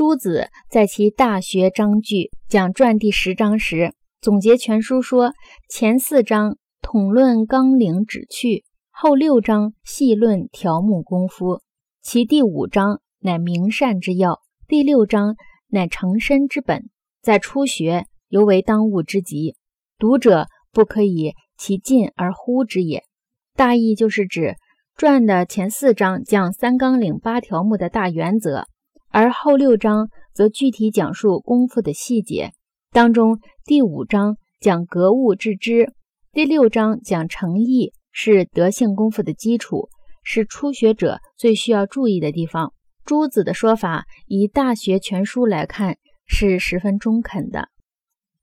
朱子在其《大学章句》讲传第十章时，总结全书说：前四章统论纲领旨趣，后六章细论条目功夫，其第五章乃明善之要，第六章乃成身之本，在初学尤为当务之急，读者不可以其进而忽之也。大意就是指传的前四章讲三纲领八条目的大原则。而后六章则具体讲述功夫的细节，当中第五章讲格物致知，第六章讲诚意，是德性功夫的基础，是初学者最需要注意的地方。朱子的说法，以《大学全书》来看，是十分中肯的。